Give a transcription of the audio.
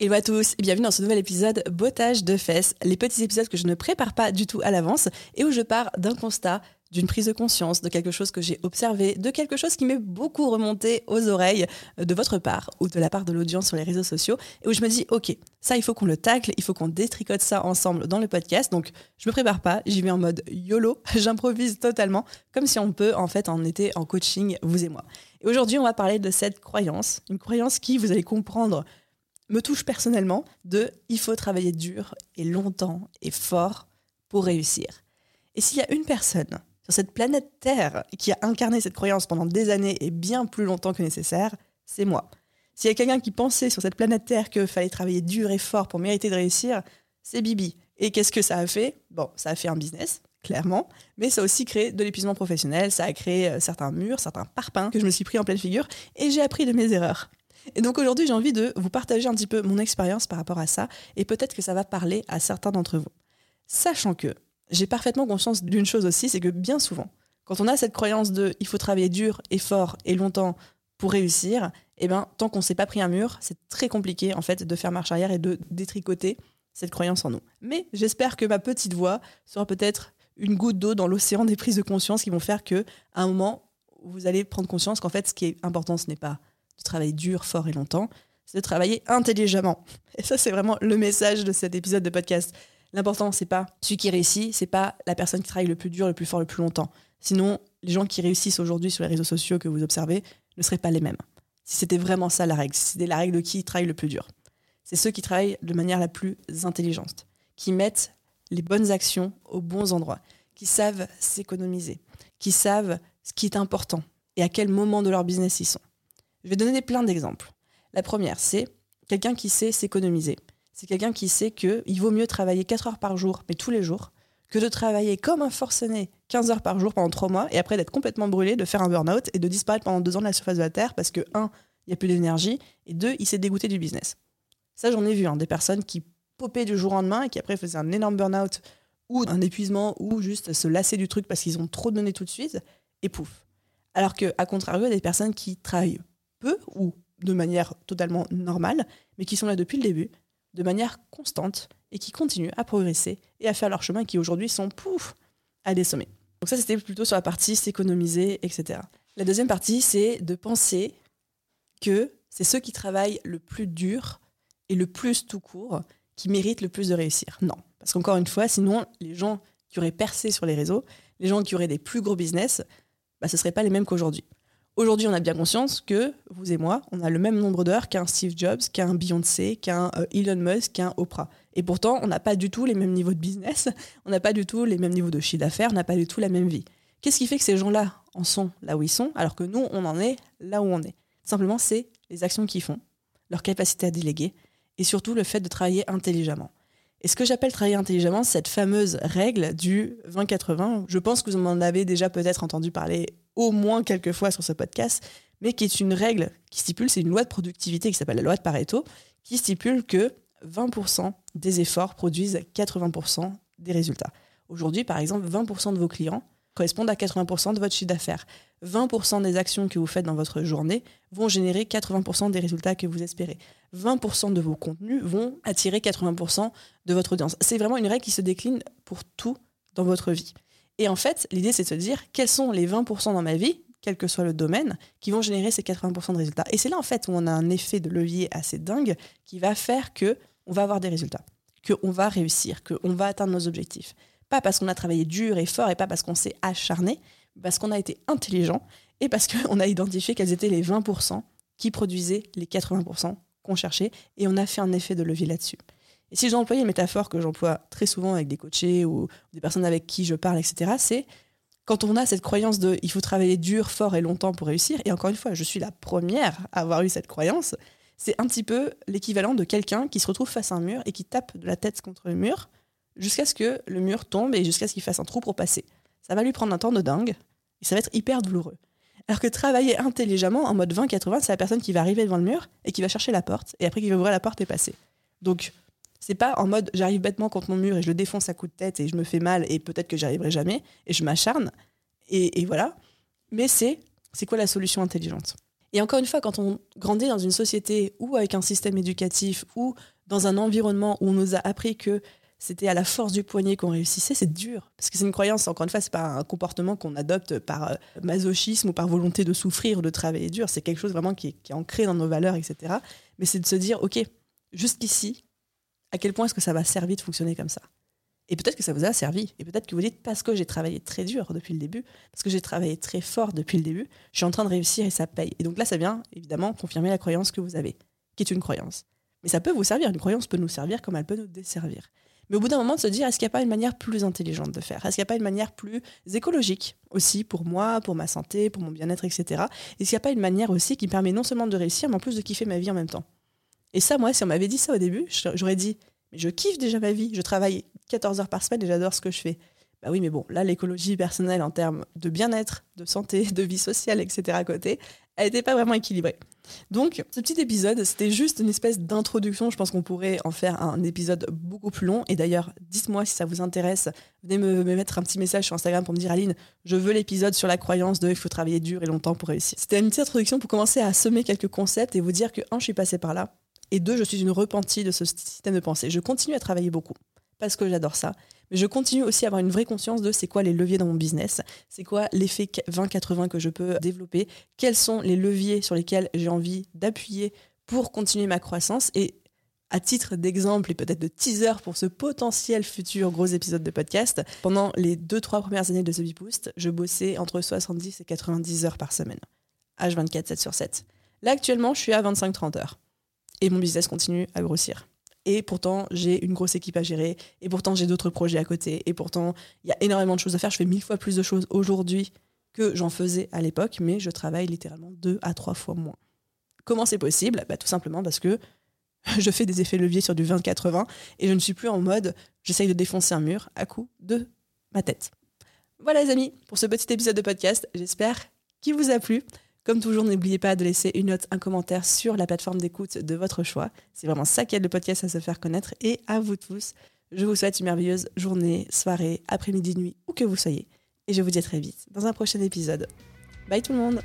Hello à tous et bienvenue dans ce nouvel épisode Bottage de fesses, les petits épisodes que je ne prépare pas du tout à l'avance et où je pars d'un constat, d'une prise de conscience, de quelque chose que j'ai observé, de quelque chose qui m'est beaucoup remonté aux oreilles de votre part ou de la part de l'audience sur les réseaux sociaux et où je me dis ok, ça il faut qu'on le tacle, il faut qu'on détricote ça ensemble dans le podcast. Donc je me prépare pas, j'y vais en mode YOLO, j'improvise totalement comme si on peut en fait en était en coaching vous et moi. Et aujourd'hui on va parler de cette croyance, une croyance qui vous allez comprendre me touche personnellement de il faut travailler dur et longtemps et fort pour réussir. Et s'il y a une personne sur cette planète Terre qui a incarné cette croyance pendant des années et bien plus longtemps que nécessaire, c'est moi. S'il y a quelqu'un qui pensait sur cette planète Terre qu'il fallait travailler dur et fort pour mériter de réussir, c'est Bibi. Et qu'est-ce que ça a fait? Bon, ça a fait un business, clairement, mais ça a aussi créé de l'épuisement professionnel, ça a créé euh, certains murs, certains parpaings que je me suis pris en pleine figure, et j'ai appris de mes erreurs. Et donc aujourd'hui, j'ai envie de vous partager un petit peu mon expérience par rapport à ça, et peut-être que ça va parler à certains d'entre vous. Sachant que j'ai parfaitement conscience d'une chose aussi, c'est que bien souvent, quand on a cette croyance de il faut travailler dur et fort et longtemps pour réussir, eh ben, tant qu'on ne s'est pas pris un mur, c'est très compliqué en fait de faire marche arrière et de détricoter cette croyance en nous. Mais j'espère que ma petite voix sera peut-être une goutte d'eau dans l'océan des prises de conscience qui vont faire que à un moment vous allez prendre conscience qu'en fait ce qui est important ce n'est pas de travailler dur, fort et longtemps, c'est de travailler intelligemment. Et ça, c'est vraiment le message de cet épisode de podcast. L'important, c'est pas celui qui réussit, c'est pas la personne qui travaille le plus dur, le plus fort, le plus longtemps. Sinon, les gens qui réussissent aujourd'hui sur les réseaux sociaux que vous observez ne seraient pas les mêmes. Si c'était vraiment ça la règle, si c'était la règle de qui travaille le plus dur. C'est ceux qui travaillent de manière la plus intelligente, qui mettent les bonnes actions aux bons endroits, qui savent s'économiser, qui savent ce qui est important et à quel moment de leur business ils sont. Je vais donner plein d'exemples. La première, c'est quelqu'un qui sait s'économiser. C'est quelqu'un qui sait qu'il vaut mieux travailler 4 heures par jour, mais tous les jours, que de travailler comme un forcené 15 heures par jour pendant 3 mois et après d'être complètement brûlé, de faire un burn-out et de disparaître pendant 2 ans de la surface de la Terre parce que, un, il n'y a plus d'énergie et deux, il s'est dégoûté du business. Ça, j'en ai vu, hein, des personnes qui popaient du jour au lendemain et qui après faisaient un énorme burn-out ou un épuisement ou juste se lasser du truc parce qu'ils ont trop donné tout de suite et pouf. Alors que, à contrario, il y a des personnes qui travaillent ou de manière totalement normale, mais qui sont là depuis le début, de manière constante, et qui continuent à progresser et à faire leur chemin, qui aujourd'hui sont pouf à des sommets. Donc ça, c'était plutôt sur la partie s'économiser, etc. La deuxième partie, c'est de penser que c'est ceux qui travaillent le plus dur et le plus tout court qui méritent le plus de réussir. Non. Parce qu'encore une fois, sinon, les gens qui auraient percé sur les réseaux, les gens qui auraient des plus gros business, bah, ce ne seraient pas les mêmes qu'aujourd'hui. Aujourd'hui, on a bien conscience que, vous et moi, on a le même nombre d'heures qu'un Steve Jobs, qu'un Beyoncé, qu'un euh, Elon Musk, qu'un Oprah. Et pourtant, on n'a pas du tout les mêmes niveaux de business, on n'a pas du tout les mêmes niveaux de chiffre d'affaires, on n'a pas du tout la même vie. Qu'est-ce qui fait que ces gens-là en sont là où ils sont, alors que nous, on en est là où on est? Simplement, c'est les actions qu'ils font, leur capacité à déléguer, et surtout le fait de travailler intelligemment. Et ce que j'appelle travailler intelligemment, cette fameuse règle du 20-80, je pense que vous en avez déjà peut-être entendu parler au moins quelques fois sur ce podcast, mais qui est une règle qui stipule, c'est une loi de productivité qui s'appelle la loi de Pareto, qui stipule que 20% des efforts produisent 80% des résultats. Aujourd'hui, par exemple, 20% de vos clients correspondent à 80% de votre chiffre d'affaires. 20% des actions que vous faites dans votre journée vont générer 80% des résultats que vous espérez. 20% de vos contenus vont attirer 80% de votre audience. C'est vraiment une règle qui se décline pour tout dans votre vie. Et en fait, l'idée, c'est de se dire quels sont les 20% dans ma vie, quel que soit le domaine, qui vont générer ces 80% de résultats. Et c'est là, en fait, où on a un effet de levier assez dingue qui va faire que on va avoir des résultats, qu'on va réussir, qu'on va atteindre nos objectifs. Pas parce qu'on a travaillé dur et fort et pas parce qu'on s'est acharné, parce qu'on a été intelligent et parce qu'on a identifié quels étaient les 20% qui produisaient les 80% qu'on cherchait et on a fait un effet de levier là-dessus. Et si j'emploie une métaphore que j'emploie très souvent avec des coachés ou des personnes avec qui je parle, etc., c'est quand on a cette croyance de il faut travailler dur, fort et longtemps pour réussir, et encore une fois, je suis la première à avoir eu cette croyance, C'est un petit peu l'équivalent de quelqu'un qui se retrouve face à un mur et qui tape de la tête contre le mur jusqu'à ce que le mur tombe et jusqu'à ce qu'il fasse un trou pour passer. Ça va lui prendre un temps de dingue et ça va être hyper douloureux. Alors que travailler intelligemment en mode 20-80, c'est la personne qui va arriver devant le mur et qui va chercher la porte et après qui va ouvrir la porte et passer. Donc, c'est pas en mode j'arrive bêtement contre mon mur et je le défonce à coups de tête et je me fais mal et peut-être que j'y arriverai jamais et je m'acharne et, voilà. Mais c'est c'est quoi la solution intelligente? Et encore une fois, quand on grandit dans une société ou avec un système éducatif ou dans un environnement où on nous a appris que c'était à la force du poignet qu'on réussissait, c'est dur. Parce que c'est une croyance, encore une fois, c'est pas un comportement qu'on adopte par euh, masochisme ou par volonté de souffrir ou de travailler dur. C'est quelque chose vraiment qui est, ancré dans nos valeurs, etc. Mais c'est de se dire, OK, jusqu'ici, à quel point est-ce que ça va servir de fonctionner comme ça et peut-être que ça vous a servi. Et peut-être que vous dites, parce que j'ai travaillé très dur depuis le début, parce que j'ai travaillé très fort depuis le début, je suis en train de réussir et ça paye. Et donc là, ça vient évidemment confirmer la croyance que vous avez, qui est une croyance. Mais ça peut vous servir. Une croyance peut nous servir comme elle peut nous desservir. Mais au bout d'un moment, de se dire, est-ce qu'il n'y a pas une manière plus intelligente de faire? Est-ce qu'il n'y a pas une manière plus écologique aussi pour moi, pour ma santé, pour mon bien-être, etc. Est-ce qu'il n'y a pas une manière aussi qui permet non seulement de réussir, mais en plus de kiffer ma vie en même temps? Et ça, moi, si on m'avait dit ça au début, j'aurais dit, je kiffe déjà ma vie, je travaille 14 heures par semaine et j'adore ce que je fais. Bah oui, mais bon, là, l'écologie personnelle en termes de bien-être, de santé, de vie sociale, etc. à côté, elle n'était pas vraiment équilibrée. Donc, ce petit épisode, c'était juste une espèce d'introduction. Je pense qu'on pourrait en faire un épisode beaucoup plus long. Et d'ailleurs, dites-moi si ça vous intéresse. Venez me, mettre un petit message sur Instagram pour me dire Aline, je veux l'épisode sur la croyance de il faut travailler dur et longtemps pour réussir. C'était une petite introduction pour commencer à semer quelques concepts et vous dire que, un, je suis passée par là. Et deux, je suis une repentie de ce système de pensée. Je continue à travailler beaucoup parce que j'adore ça. Mais je continue aussi à avoir une vraie conscience de c'est quoi les leviers dans mon business, c'est quoi l'effet 20-80 que je peux développer, quels sont les leviers sur lesquels j'ai envie d'appuyer pour continuer ma croissance. Et à titre d'exemple et peut-être de teaser pour ce potentiel futur gros épisode de podcast, pendant les 2-3 premières années de The Boost, je bossais entre 70 et 90 heures par semaine. H24, 7 sur 7. Là, actuellement, je suis à 25-30 heures. Et mon business continue à grossir. Et pourtant, j'ai une grosse équipe à gérer. Et pourtant, j'ai d'autres projets à côté. Et pourtant, il y a énormément de choses à faire. Je fais mille fois plus de choses aujourd'hui que j'en faisais à l'époque, mais je travaille littéralement deux à trois fois moins. Comment c'est possible? Bah, Tout simplement parce que je fais des effets leviers sur du 20-80 et je ne suis plus en mode j'essaye de défoncer un mur à coup de ma tête. Voilà les amis, pour ce petit épisode de podcast, j'espère qu'il vous a plu. Comme toujours, n'oubliez pas de laisser une note, un commentaire sur la plateforme d'écoute de votre choix. C'est vraiment ça qui aide le podcast à se faire connaître. Et à vous tous, je vous souhaite une merveilleuse journée, soirée, après-midi, nuit, où que vous soyez. Et je vous dis à très vite dans un prochain épisode. Bye tout le monde